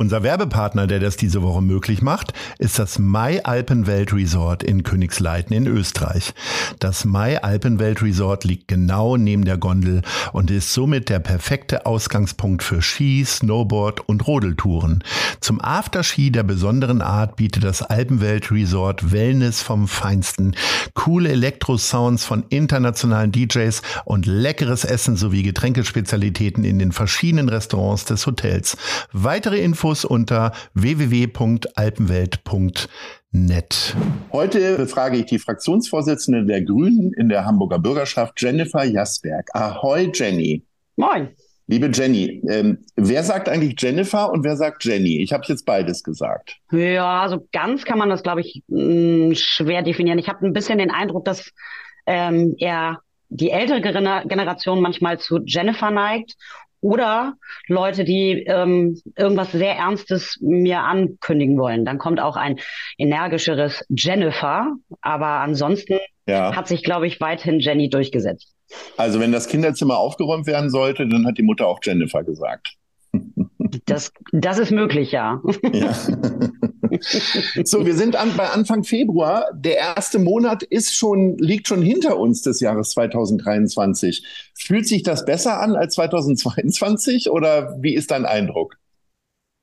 Unser Werbepartner, der das diese Woche möglich macht, ist das Mai Alpenwelt Resort in Königsleiten in Österreich. Das Mai Alpenwelt Resort liegt genau neben der Gondel und ist somit der perfekte Ausgangspunkt für Ski, Snowboard und Rodeltouren. Zum Afterski der besonderen Art bietet das Alpenwelt Resort Wellness vom Feinsten, coole Elektrosounds von internationalen DJs und leckeres Essen sowie Getränkespezialitäten in den verschiedenen Restaurants des Hotels. Weitere Infos unter www.alpenwelt.net. Heute befrage ich die Fraktionsvorsitzende der Grünen in der Hamburger Bürgerschaft, Jennifer Jasberg. Ahoi, Jenny. Moin. Liebe Jenny, ähm, wer sagt eigentlich Jennifer und wer sagt Jenny? Ich habe jetzt beides gesagt. Ja, also ganz kann man das, glaube ich, mh, schwer definieren. Ich habe ein bisschen den Eindruck, dass ähm, er die ältere Generation manchmal zu Jennifer neigt oder Leute, die ähm, irgendwas sehr Ernstes mir ankündigen wollen. Dann kommt auch ein energischeres Jennifer, aber ansonsten ja. hat sich, glaube ich, weithin Jenny durchgesetzt. Also wenn das Kinderzimmer aufgeräumt werden sollte, dann hat die Mutter auch Jennifer gesagt. Das, das ist möglich, ja. ja. So, wir sind an, bei Anfang Februar. Der erste Monat ist schon, liegt schon hinter uns des Jahres 2023. Fühlt sich das besser an als 2022 oder wie ist dein Eindruck?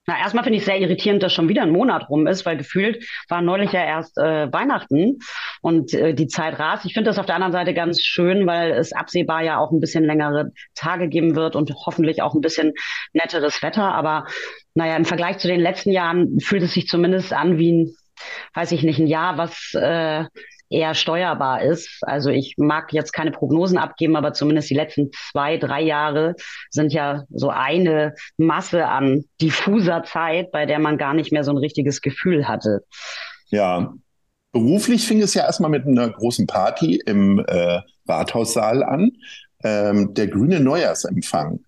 Na, erstmal finde ich sehr irritierend, dass schon wieder ein Monat rum ist, weil gefühlt war neulich ja erst äh, Weihnachten und äh, die Zeit rast. Ich finde das auf der anderen Seite ganz schön, weil es absehbar ja auch ein bisschen längere Tage geben wird und hoffentlich auch ein bisschen netteres Wetter. Aber naja, im Vergleich zu den letzten Jahren fühlt es sich zumindest an wie ein, weiß ich nicht, ein Jahr, was äh, eher steuerbar ist. Also ich mag jetzt keine Prognosen abgeben, aber zumindest die letzten zwei, drei Jahre sind ja so eine Masse an diffuser Zeit, bei der man gar nicht mehr so ein richtiges Gefühl hatte. Ja, beruflich fing es ja erstmal mit einer großen Party im äh, Rathaussaal an. Ähm, der grüne Neujahrsempfang.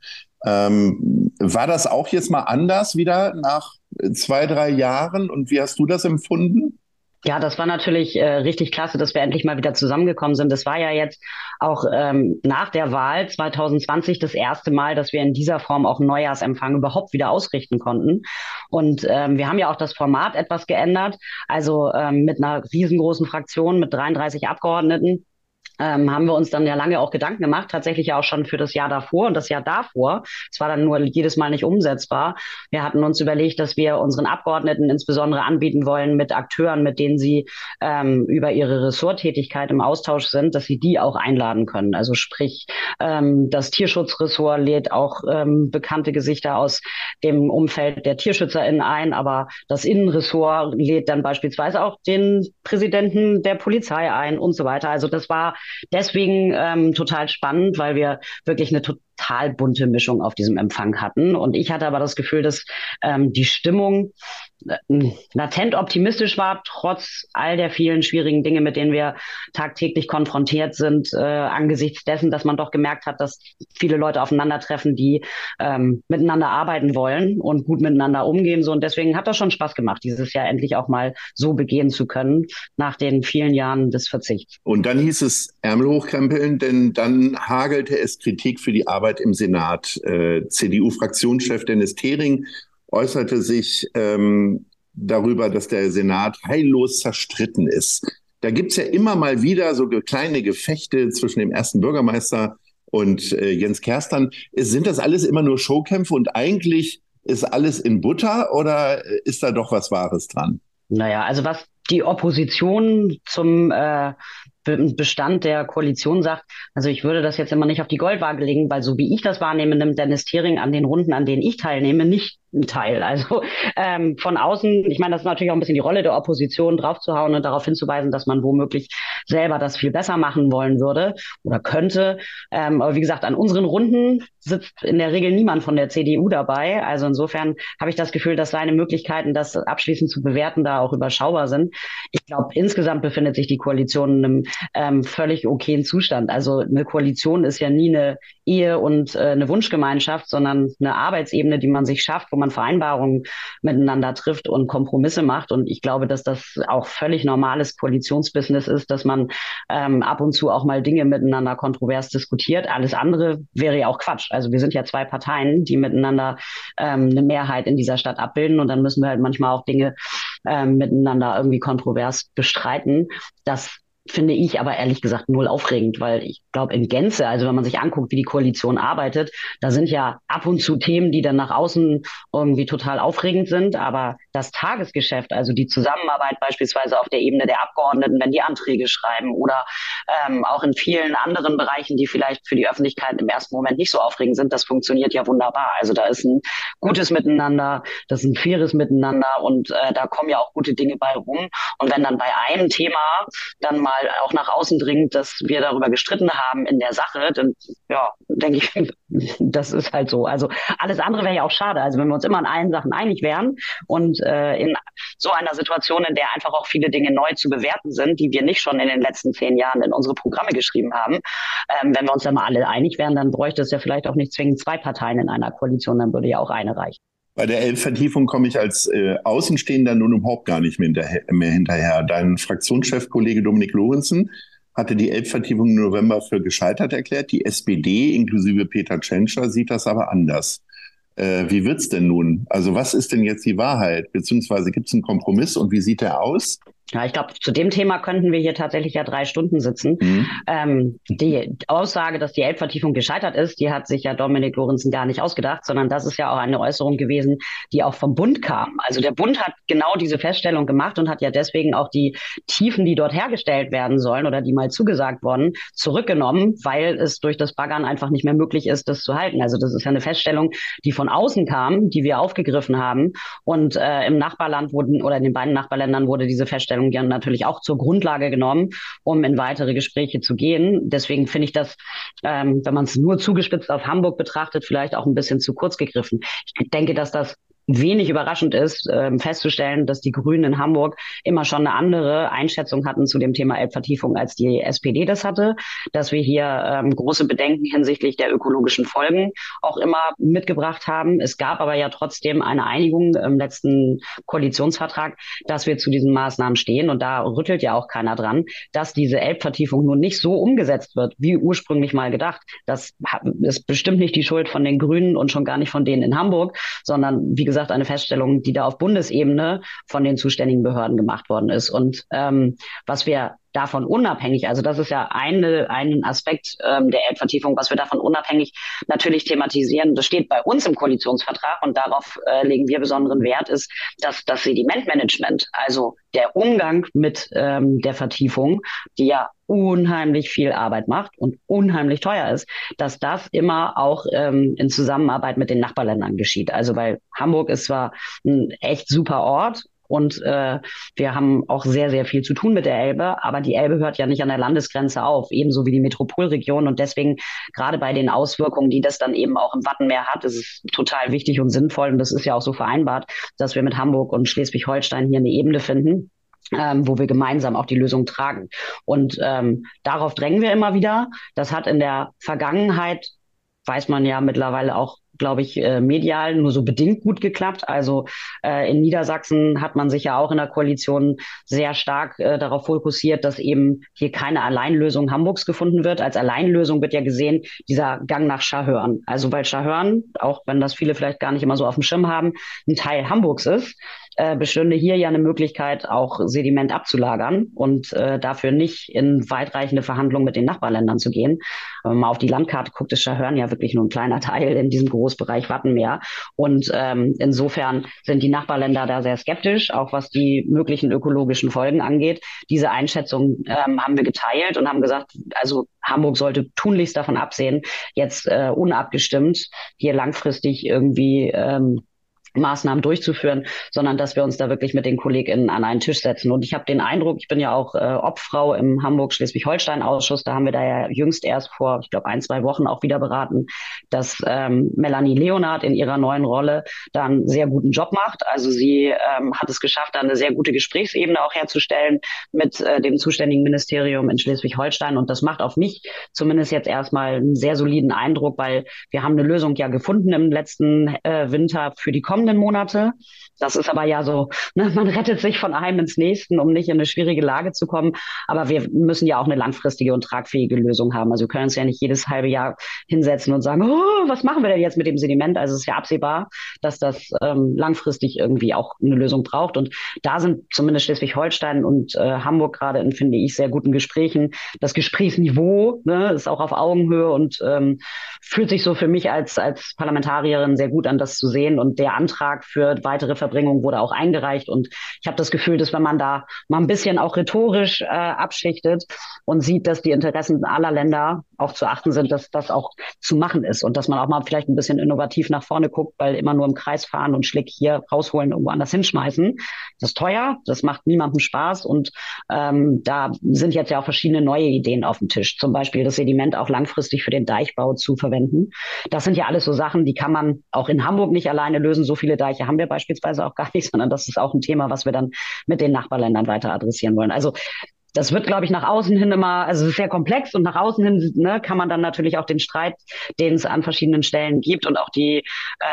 Ähm, war das auch jetzt mal anders wieder nach zwei, drei Jahren? Und wie hast du das empfunden? Ja, das war natürlich äh, richtig klasse, dass wir endlich mal wieder zusammengekommen sind. Das war ja jetzt auch ähm, nach der Wahl 2020 das erste Mal, dass wir in dieser Form auch einen Neujahrsempfang überhaupt wieder ausrichten konnten. Und ähm, wir haben ja auch das Format etwas geändert. Also ähm, mit einer riesengroßen Fraktion mit 33 Abgeordneten ähm, haben wir uns dann ja lange auch Gedanken gemacht, tatsächlich ja auch schon für das Jahr davor und das Jahr davor. Es war dann nur jedes Mal nicht umsetzbar. Wir hatten uns überlegt, dass wir unseren Abgeordneten insbesondere anbieten wollen mit Akteuren, mit denen sie ähm, über ihre Ressorttätigkeit im Austausch sind, dass sie die auch einladen können. Also sprich, ähm, das Tierschutzressort lädt auch ähm, bekannte Gesichter aus dem Umfeld der TierschützerInnen ein, aber das Innenressort lädt dann beispielsweise auch den Präsidenten der Polizei ein und so weiter. Also das war deswegen ähm, total spannend, weil wir wirklich eine total bunte Mischung auf diesem Empfang hatten. Und ich hatte aber das Gefühl, dass ähm, die Stimmung latent optimistisch war, trotz all der vielen schwierigen Dinge, mit denen wir tagtäglich konfrontiert sind, äh, angesichts dessen, dass man doch gemerkt hat, dass viele Leute aufeinandertreffen, die ähm, miteinander arbeiten wollen und gut miteinander umgehen. So und deswegen hat das schon Spaß gemacht, dieses Jahr endlich auch mal so begehen zu können nach den vielen Jahren des Verzichts. Und dann hieß es Ärmel hochkrempeln, denn dann hagelte es Kritik für die Arbeit im Senat. Äh, CDU-Fraktionschef Dennis Thering äußerte sich ähm, darüber, dass der Senat heillos zerstritten ist. Da gibt es ja immer mal wieder so kleine Gefechte zwischen dem ersten Bürgermeister und äh, Jens Kerstern. Sind das alles immer nur Showkämpfe und eigentlich ist alles in Butter oder ist da doch was Wahres dran? Naja, also was die Opposition zum äh, Bestand der Koalition sagt, also ich würde das jetzt immer nicht auf die Goldwaage legen, weil so wie ich das wahrnehme, nimmt Dennis Thering an den Runden, an denen ich teilnehme, nicht Teil. Also ähm, von außen, ich meine, das ist natürlich auch ein bisschen die Rolle der Opposition, draufzuhauen und darauf hinzuweisen, dass man womöglich selber das viel besser machen wollen würde oder könnte. Ähm, aber wie gesagt, an unseren Runden sitzt in der Regel niemand von der CDU dabei. Also insofern habe ich das Gefühl, dass seine Möglichkeiten, das abschließend zu bewerten, da auch überschaubar sind. Ich glaube, insgesamt befindet sich die Koalition in einem ähm, völlig okayen Zustand. Also eine Koalition ist ja nie eine Ehe und äh, eine Wunschgemeinschaft, sondern eine Arbeitsebene, die man sich schafft, wo man Vereinbarungen miteinander trifft und Kompromisse macht. Und ich glaube, dass das auch völlig normales Koalitionsbusiness ist, dass man ähm, ab und zu auch mal Dinge miteinander kontrovers diskutiert. Alles andere wäre ja auch Quatsch. Also wir sind ja zwei Parteien, die miteinander ähm, eine Mehrheit in dieser Stadt abbilden und dann müssen wir halt manchmal auch Dinge ähm, miteinander irgendwie kontrovers bestreiten. Das finde ich aber ehrlich gesagt null aufregend, weil ich glaube in Gänze, also wenn man sich anguckt, wie die Koalition arbeitet, da sind ja ab und zu Themen, die dann nach außen irgendwie total aufregend sind, aber das Tagesgeschäft, also die Zusammenarbeit beispielsweise auf der Ebene der Abgeordneten, wenn die Anträge schreiben oder ähm, auch in vielen anderen Bereichen, die vielleicht für die Öffentlichkeit im ersten Moment nicht so aufregend sind, das funktioniert ja wunderbar. Also da ist ein gutes Miteinander, das ist ein faires Miteinander und äh, da kommen ja auch gute Dinge bei rum. Und wenn dann bei einem Thema dann mal auch nach außen dringt, dass wir darüber gestritten haben in der Sache, dann ja, denke ich, das ist halt so. Also alles andere wäre ja auch schade. Also wenn wir uns immer an allen Sachen einig wären und äh, in so einer Situation, in der einfach auch viele Dinge neu zu bewerten sind, die wir nicht schon in den letzten zehn Jahren in unsere Programme geschrieben haben, ähm, wenn wir uns dann mal alle einig wären, dann bräuchte es ja vielleicht auch nicht zwingend zwei Parteien in einer Koalition, dann würde ja auch eine reichen. Bei der Elf-Vertiefung komme ich als äh, Außenstehender nun überhaupt gar nicht mehr hinterher. Mehr hinterher. Dein Fraktionschef, Kollege Dominik Lorenzen, hatte die Elbvertiefung im November für gescheitert erklärt. Die SPD inklusive Peter Tschentscher sieht das aber anders. Äh, wie wird's denn nun? Also was ist denn jetzt die Wahrheit? Beziehungsweise gibt es einen Kompromiss und wie sieht der aus? Ja, ich glaube, zu dem Thema könnten wir hier tatsächlich ja drei Stunden sitzen. Mhm. Ähm, die Aussage, dass die Elbvertiefung gescheitert ist, die hat sich ja Dominik Lorenzen gar nicht ausgedacht, sondern das ist ja auch eine Äußerung gewesen, die auch vom Bund kam. Also der Bund hat genau diese Feststellung gemacht und hat ja deswegen auch die Tiefen, die dort hergestellt werden sollen oder die mal zugesagt wurden, zurückgenommen, weil es durch das Baggern einfach nicht mehr möglich ist, das zu halten. Also das ist ja eine Feststellung, die von außen kam, die wir aufgegriffen haben. Und äh, im Nachbarland wurden oder in den beiden Nachbarländern wurde diese Feststellung Fragestellung ja natürlich auch zur Grundlage genommen, um in weitere Gespräche zu gehen. Deswegen finde ich das, ähm, wenn man es nur zugespitzt auf Hamburg betrachtet, vielleicht auch ein bisschen zu kurz gegriffen. Ich denke, dass das wenig überraschend ist, äh, festzustellen, dass die Grünen in Hamburg immer schon eine andere Einschätzung hatten zu dem Thema Elbvertiefung, als die SPD das hatte, dass wir hier ähm, große Bedenken hinsichtlich der ökologischen Folgen auch immer mitgebracht haben. Es gab aber ja trotzdem eine Einigung im letzten Koalitionsvertrag, dass wir zu diesen Maßnahmen stehen und da rüttelt ja auch keiner dran, dass diese Elbvertiefung nun nicht so umgesetzt wird, wie ursprünglich mal gedacht. Das ist bestimmt nicht die Schuld von den Grünen und schon gar nicht von denen in Hamburg, sondern wie gesagt, gesagt, eine Feststellung, die da auf Bundesebene von den zuständigen Behörden gemacht worden ist. Und ähm, was wir davon unabhängig, also das ist ja eine, ein Aspekt ähm, der Erdvertiefung, was wir davon unabhängig natürlich thematisieren, das steht bei uns im Koalitionsvertrag und darauf äh, legen wir besonderen Wert, ist, dass das Sedimentmanagement, also der Umgang mit ähm, der Vertiefung, die ja unheimlich viel Arbeit macht und unheimlich teuer ist, dass das immer auch ähm, in Zusammenarbeit mit den Nachbarländern geschieht. Also weil Hamburg ist zwar ein echt super Ort und äh, wir haben auch sehr, sehr viel zu tun mit der Elbe, aber die Elbe hört ja nicht an der Landesgrenze auf, ebenso wie die Metropolregion. Und deswegen, gerade bei den Auswirkungen, die das dann eben auch im Wattenmeer hat, ist es total wichtig und sinnvoll. Und das ist ja auch so vereinbart, dass wir mit Hamburg und Schleswig-Holstein hier eine Ebene finden ähm, wo wir gemeinsam auch die Lösung tragen. Und ähm, darauf drängen wir immer wieder. Das hat in der Vergangenheit, weiß man ja mittlerweile auch glaube ich, äh, medial nur so bedingt gut geklappt. Also äh, in Niedersachsen hat man sich ja auch in der Koalition sehr stark äh, darauf fokussiert, dass eben hier keine Alleinlösung Hamburgs gefunden wird. Als Alleinlösung wird ja gesehen dieser Gang nach Schahörn. Also weil Schahörn, auch wenn das viele vielleicht gar nicht immer so auf dem Schirm haben, ein Teil Hamburgs ist äh, bestünde hier ja eine Möglichkeit, auch Sediment abzulagern und äh, dafür nicht in weitreichende Verhandlungen mit den Nachbarländern zu gehen. Wenn man mal auf die Landkarte guckt, ist Schahörn ja wirklich nur ein kleiner Teil in diesem Großbereich Wattenmeer. Und ähm, insofern sind die Nachbarländer da sehr skeptisch, auch was die möglichen ökologischen Folgen angeht. Diese Einschätzung ähm, haben wir geteilt und haben gesagt, also Hamburg sollte tunlichst davon absehen, jetzt äh, unabgestimmt hier langfristig irgendwie ähm, Maßnahmen durchzuführen, sondern dass wir uns da wirklich mit den KollegInnen an einen Tisch setzen. Und ich habe den Eindruck, ich bin ja auch äh, Obfrau im Hamburg-Schleswig-Holstein-Ausschuss, da haben wir da ja jüngst erst vor, ich glaube, ein, zwei Wochen auch wieder beraten, dass ähm, Melanie Leonard in ihrer neuen Rolle da einen sehr guten Job macht. Also sie ähm, hat es geschafft, da eine sehr gute Gesprächsebene auch herzustellen mit äh, dem zuständigen Ministerium in Schleswig-Holstein. Und das macht auf mich zumindest jetzt erstmal einen sehr soliden Eindruck, weil wir haben eine Lösung ja gefunden im letzten äh, Winter für die kommende kommenden Monate. Das ist aber ja so, ne, man rettet sich von einem ins nächsten, um nicht in eine schwierige Lage zu kommen. Aber wir müssen ja auch eine langfristige und tragfähige Lösung haben. Also wir können uns ja nicht jedes halbe Jahr hinsetzen und sagen, oh, was machen wir denn jetzt mit dem Sediment? Also es ist ja absehbar, dass das ähm, langfristig irgendwie auch eine Lösung braucht. Und da sind zumindest Schleswig-Holstein und äh, Hamburg gerade in, finde ich, sehr guten Gesprächen. Das Gesprächsniveau ne, ist auch auf Augenhöhe und ähm, fühlt sich so für mich als, als Parlamentarierin sehr gut an, das zu sehen. Und der Antrag für weitere Verbringung wurde auch eingereicht. Und ich habe das Gefühl, dass wenn man da mal ein bisschen auch rhetorisch äh, abschichtet und sieht, dass die Interessen aller Länder auch zu achten sind, dass das auch zu machen ist und dass man auch mal vielleicht ein bisschen innovativ nach vorne guckt, weil immer nur im Kreis fahren und Schlick hier rausholen, irgendwo anders hinschmeißen. Das ist teuer, das macht niemandem Spaß und ähm, da sind jetzt ja auch verschiedene neue Ideen auf dem Tisch. Zum Beispiel das Sediment auch langfristig für den Deichbau zu verwenden. Das sind ja alles so Sachen, die kann man auch in Hamburg nicht alleine lösen. So viele Deiche haben wir beispielsweise auch gar nicht, sondern das ist auch ein Thema, was wir dann mit den Nachbarländern weiter adressieren wollen. Also das wird, glaube ich, nach außen hin immer, also sehr komplex und nach außen hin ne, kann man dann natürlich auch den Streit, den es an verschiedenen Stellen gibt und auch die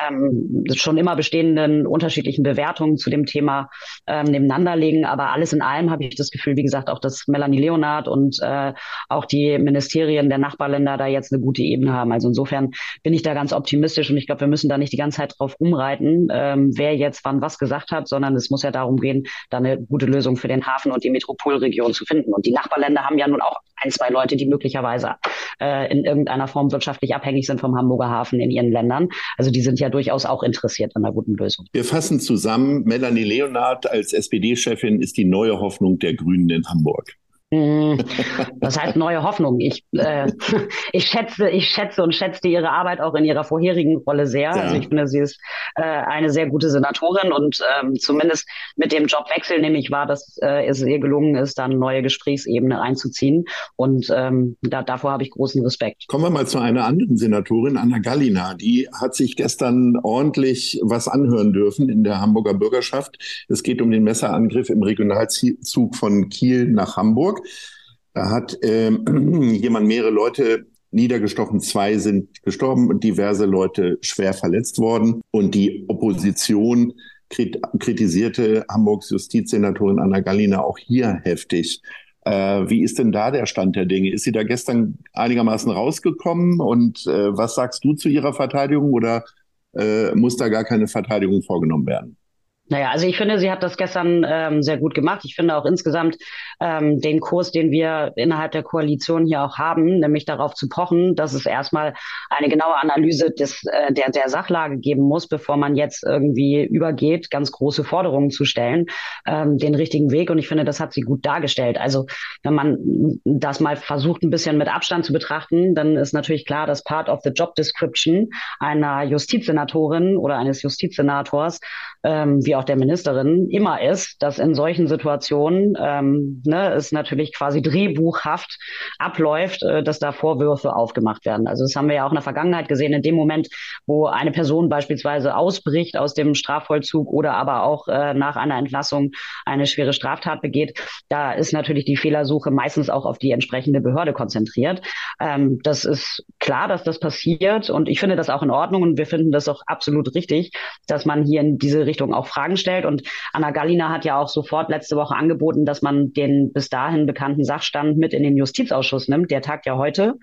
ähm, schon immer bestehenden unterschiedlichen Bewertungen zu dem Thema ähm, nebeneinander legen. Aber alles in allem habe ich das Gefühl, wie gesagt, auch dass Melanie Leonard und äh, auch die Ministerien der Nachbarländer da jetzt eine gute Ebene haben. Also insofern bin ich da ganz optimistisch und ich glaube, wir müssen da nicht die ganze Zeit drauf umreiten, ähm, wer jetzt wann was gesagt hat, sondern es muss ja darum gehen, da eine gute Lösung für den Hafen und die Metropolregion zu finden. Und die Nachbarländer haben ja nun auch ein, zwei Leute, die möglicherweise äh, in irgendeiner Form wirtschaftlich abhängig sind vom Hamburger Hafen in ihren Ländern. Also die sind ja durchaus auch interessiert an einer guten Lösung. Wir fassen zusammen, Melanie Leonard als SPD-Chefin ist die neue Hoffnung der Grünen in Hamburg. Hm, das heißt neue Hoffnung. Ich, äh, ich schätze, ich schätze und schätzte ihre Arbeit auch in ihrer vorherigen Rolle sehr. Ja. Also ich finde, sie ist äh, eine sehr gute Senatorin und ähm, zumindest mit dem Jobwechsel nämlich war, dass äh, es ihr gelungen ist, dann neue Gesprächsebene einzuziehen. Und ähm, da, davor habe ich großen Respekt. Kommen wir mal zu einer anderen Senatorin, Anna Gallina. Die hat sich gestern ordentlich was anhören dürfen in der Hamburger Bürgerschaft. Es geht um den Messerangriff im Regionalzug von Kiel nach Hamburg. Da hat ähm, jemand mehrere Leute niedergestochen, zwei sind gestorben und diverse Leute schwer verletzt worden. Und die Opposition krit kritisierte Hamburgs Justizsenatorin Anna Gallina auch hier heftig. Äh, wie ist denn da der Stand der Dinge? Ist sie da gestern einigermaßen rausgekommen? Und äh, was sagst du zu ihrer Verteidigung oder äh, muss da gar keine Verteidigung vorgenommen werden? Naja, also ich finde, sie hat das gestern ähm, sehr gut gemacht. Ich finde auch insgesamt ähm, den Kurs, den wir innerhalb der Koalition hier auch haben, nämlich darauf zu pochen, dass es erstmal eine genaue Analyse des, äh, der, der Sachlage geben muss, bevor man jetzt irgendwie übergeht, ganz große Forderungen zu stellen, ähm, den richtigen Weg. Und ich finde, das hat sie gut dargestellt. Also wenn man das mal versucht, ein bisschen mit Abstand zu betrachten, dann ist natürlich klar, dass Part of the Job Description einer Justizsenatorin oder eines Justizsenators ähm, wie auch der Ministerin immer ist, dass in solchen Situationen ähm, ne, es natürlich quasi drehbuchhaft abläuft, äh, dass da Vorwürfe aufgemacht werden. Also das haben wir ja auch in der Vergangenheit gesehen, in dem Moment, wo eine Person beispielsweise ausbricht aus dem Strafvollzug oder aber auch äh, nach einer Entlassung eine schwere Straftat begeht, da ist natürlich die Fehlersuche meistens auch auf die entsprechende Behörde konzentriert. Ähm, das ist klar, dass das passiert und ich finde das auch in Ordnung und wir finden das auch absolut richtig, dass man hier in diese Richtung auch Fragen stellt. Und Anna Gallina hat ja auch sofort letzte Woche angeboten, dass man den bis dahin bekannten Sachstand mit in den Justizausschuss nimmt. Der tagt ja heute.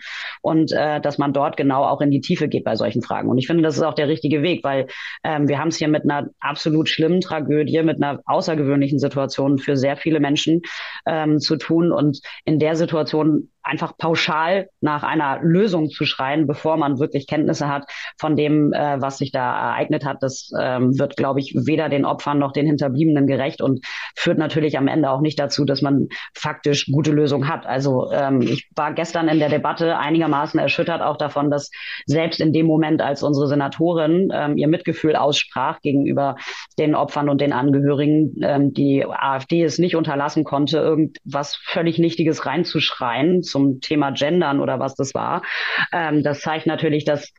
Und äh, dass man dort genau auch in die Tiefe geht bei solchen Fragen. Und ich finde, das ist auch der richtige Weg, weil ähm, wir haben es hier mit einer absolut schlimmen Tragödie, mit einer außergewöhnlichen Situation für sehr viele Menschen ähm, zu tun. Und in der Situation einfach pauschal nach einer Lösung zu schreien, bevor man wirklich Kenntnisse hat von dem, äh, was sich da ereignet hat. Das ähm, wird, glaube ich, weder den Opfern noch den Hinterbliebenen gerecht und führt natürlich am Ende auch nicht dazu, dass man faktisch gute Lösungen hat. Also ähm, ich war gestern in der Debatte einigermaßen erschüttert auch davon, dass selbst in dem Moment, als unsere Senatorin ähm, ihr Mitgefühl aussprach gegenüber den Opfern und den Angehörigen, ähm, die AfD es nicht unterlassen konnte, irgendwas völlig Nichtiges reinzuschreien zum Thema Gendern oder was das war. Ähm, das zeigt natürlich, dass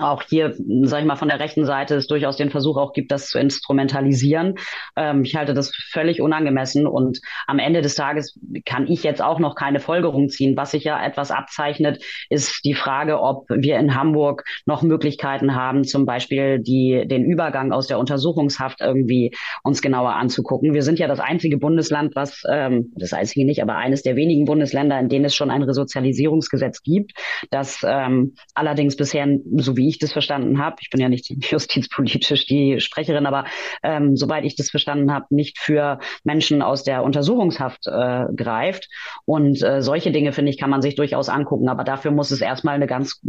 auch hier, sage ich mal, von der rechten Seite es durchaus den Versuch auch gibt, das zu instrumentalisieren. Ähm, ich halte das völlig unangemessen und am Ende des Tages kann ich jetzt auch noch keine Folgerung ziehen. Was sich ja etwas abzeichnet, ist die Frage, ob wir in Hamburg noch Möglichkeiten haben, zum Beispiel die, den Übergang aus der Untersuchungshaft irgendwie uns genauer anzugucken. Wir sind ja das einzige Bundesland, was, ähm, das einzige nicht, aber eines der wenigen Bundesländer, in denen es schon ein Resozialisierungsgesetz gibt, das ähm, allerdings bisher so wie wie ich das verstanden habe, ich bin ja nicht justizpolitisch die Sprecherin, aber ähm, soweit ich das verstanden habe, nicht für Menschen aus der Untersuchungshaft äh, greift. Und äh, solche Dinge, finde ich, kann man sich durchaus angucken. Aber dafür muss es erstmal eine ganz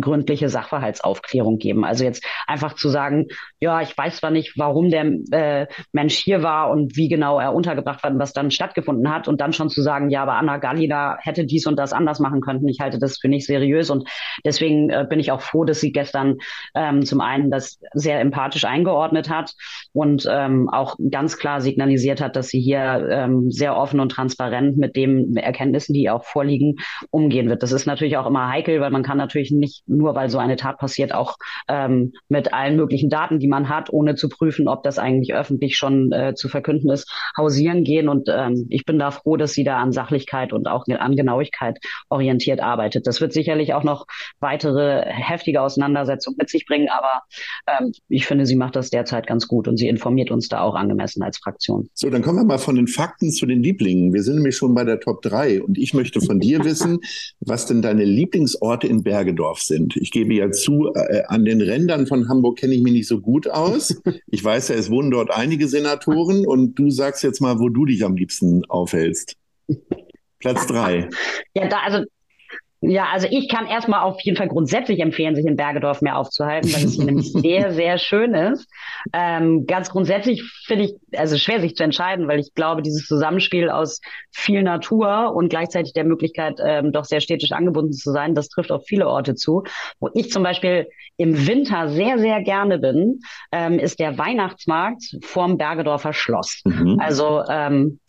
gründliche Sachverhaltsaufklärung geben. Also jetzt einfach zu sagen, ja, ich weiß zwar nicht, warum der äh, Mensch hier war und wie genau er untergebracht war und was dann stattgefunden hat und dann schon zu sagen, ja, aber Anna Gallina hätte dies und das anders machen können. Ich halte das für nicht seriös und deswegen äh, bin ich auch froh, dass sie gestern ähm, zum einen das sehr empathisch eingeordnet hat und ähm, auch ganz klar signalisiert hat, dass sie hier ähm, sehr offen und transparent mit den Erkenntnissen, die auch vorliegen, umgehen wird. Das ist natürlich auch immer heikel, weil man kann natürlich nicht nur, weil so eine Tat passiert, auch ähm, mit allen möglichen Daten, die man hat, ohne zu prüfen, ob das eigentlich öffentlich schon äh, zu verkünden ist, hausieren gehen. Und ähm, ich bin da froh, dass sie da an Sachlichkeit und auch an Genauigkeit orientiert arbeitet. Das wird sicherlich auch noch weitere heftige Auseinandersetzungen Auseinandersetzung mit sich bringen. Aber ähm, ich finde, sie macht das derzeit ganz gut und sie informiert uns da auch angemessen als Fraktion. So, dann kommen wir mal von den Fakten zu den Lieblingen. Wir sind nämlich schon bei der Top 3 und ich möchte von dir wissen, was denn deine Lieblingsorte in Bergedorf sind. Ich gebe ja zu, äh, an den Rändern von Hamburg kenne ich mich nicht so gut aus. Ich weiß ja, es wohnen dort einige Senatoren und du sagst jetzt mal, wo du dich am liebsten aufhältst. Platz drei. Ja, da, also ja, also ich kann erstmal auf jeden Fall grundsätzlich empfehlen, sich in Bergedorf mehr aufzuhalten, weil es hier nämlich sehr, sehr schön ist. Ähm, ganz grundsätzlich finde ich, also schwer sich zu entscheiden, weil ich glaube, dieses Zusammenspiel aus viel Natur und gleichzeitig der Möglichkeit, ähm, doch sehr städtisch angebunden zu sein, das trifft auf viele Orte zu. Wo ich zum Beispiel im Winter sehr, sehr gerne bin, ähm, ist der Weihnachtsmarkt vorm Bergedorfer Schloss. Mhm. Also ähm,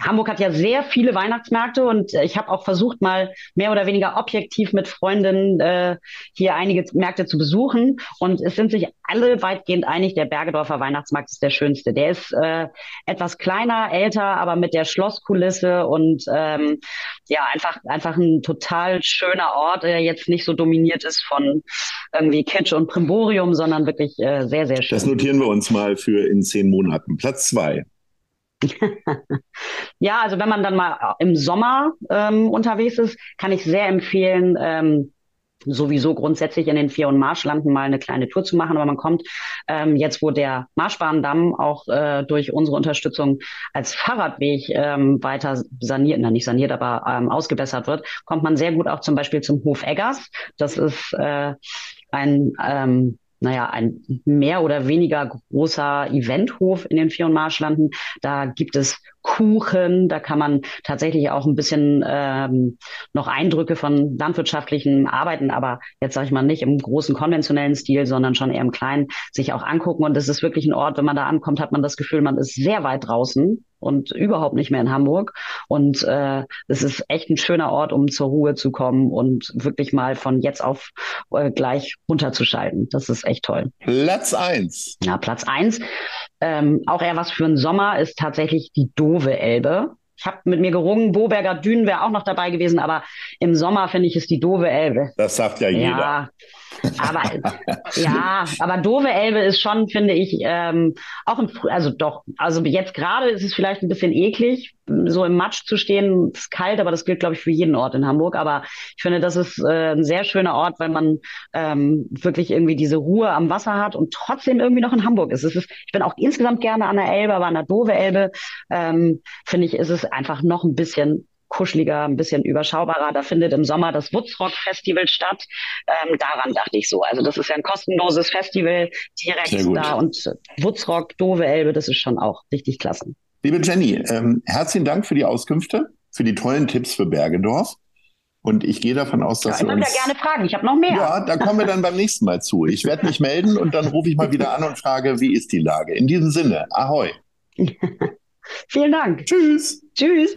Hamburg hat ja sehr viele Weihnachtsmärkte und ich habe auch versucht, mal mehr oder weniger objektiv mit Freundinnen äh, hier einige Märkte zu besuchen. Und es sind sich alle weitgehend einig, der Bergedorfer Weihnachtsmarkt ist der schönste. Der ist äh, etwas kleiner, älter, aber mit der Schlosskulisse und ähm, ja, einfach, einfach ein total schöner Ort, der jetzt nicht so dominiert ist von irgendwie Kitsch und Primborium, sondern wirklich äh, sehr, sehr schön. Das notieren wir uns mal für in zehn Monaten. Platz zwei. ja, also wenn man dann mal im Sommer ähm, unterwegs ist, kann ich sehr empfehlen, ähm, sowieso grundsätzlich in den Vier- und Marschlanden mal eine kleine Tour zu machen. Aber man kommt ähm, jetzt, wo der Marschbahndamm auch äh, durch unsere Unterstützung als Fahrradweg ähm, weiter saniert, na nicht saniert, aber ähm, ausgebessert wird, kommt man sehr gut auch zum Beispiel zum Hof Eggers. Das ist äh, ein ähm, naja, ein mehr oder weniger großer Eventhof in den Vier- und Marschlanden. Da gibt es Kuchen, da kann man tatsächlich auch ein bisschen ähm, noch Eindrücke von landwirtschaftlichen Arbeiten, aber jetzt sage ich mal nicht im großen konventionellen Stil, sondern schon eher im kleinen, sich auch angucken. Und es ist wirklich ein Ort, wenn man da ankommt, hat man das Gefühl, man ist sehr weit draußen und überhaupt nicht mehr in Hamburg. Und äh, es ist echt ein schöner Ort, um zur Ruhe zu kommen und wirklich mal von jetzt auf äh, gleich runterzuschalten. Das ist echt toll. Platz eins. Ja, Platz eins. Ähm, auch eher was für einen Sommer ist tatsächlich die Dove Elbe. Ich habe mit mir gerungen, Boberger Dünen wäre auch noch dabei gewesen, aber im Sommer finde ich es die Dove Elbe. Das sagt ja jeder. Ja, aber ja, aber doofe Elbe ist schon, finde ich, ähm, auch im, also doch, also jetzt gerade ist es vielleicht ein bisschen eklig, so im Matsch zu stehen. Es ist kalt, aber das gilt, glaube ich, für jeden Ort in Hamburg. Aber ich finde, das ist äh, ein sehr schöner Ort, weil man ähm, wirklich irgendwie diese Ruhe am Wasser hat und trotzdem irgendwie noch in Hamburg ist. Ist ich bin auch insgesamt gerne an der Elbe, aber an der Dove Elbe ähm, finde ich, ist es einfach noch ein bisschen kuscheliger, ein bisschen überschaubarer. Da findet im Sommer das Wutzrock Festival statt. Ähm, daran dachte ich so. Also das ist ja ein kostenloses Festival direkt da und Wutzrock, Dove Elbe, das ist schon auch richtig klasse. Liebe Jenny, ähm, herzlichen Dank für die Auskünfte, für die tollen Tipps für Bergedorf. Und ich gehe davon aus, dass ja, immer uns... wieder gerne fragen. Ich habe noch mehr. Ja, da kommen wir dann beim nächsten Mal zu. Ich werde mich melden und dann rufe ich mal wieder an und frage, wie ist die Lage? In diesem Sinne, ahoi. Vielen Dank. Tschüss. Tschüss.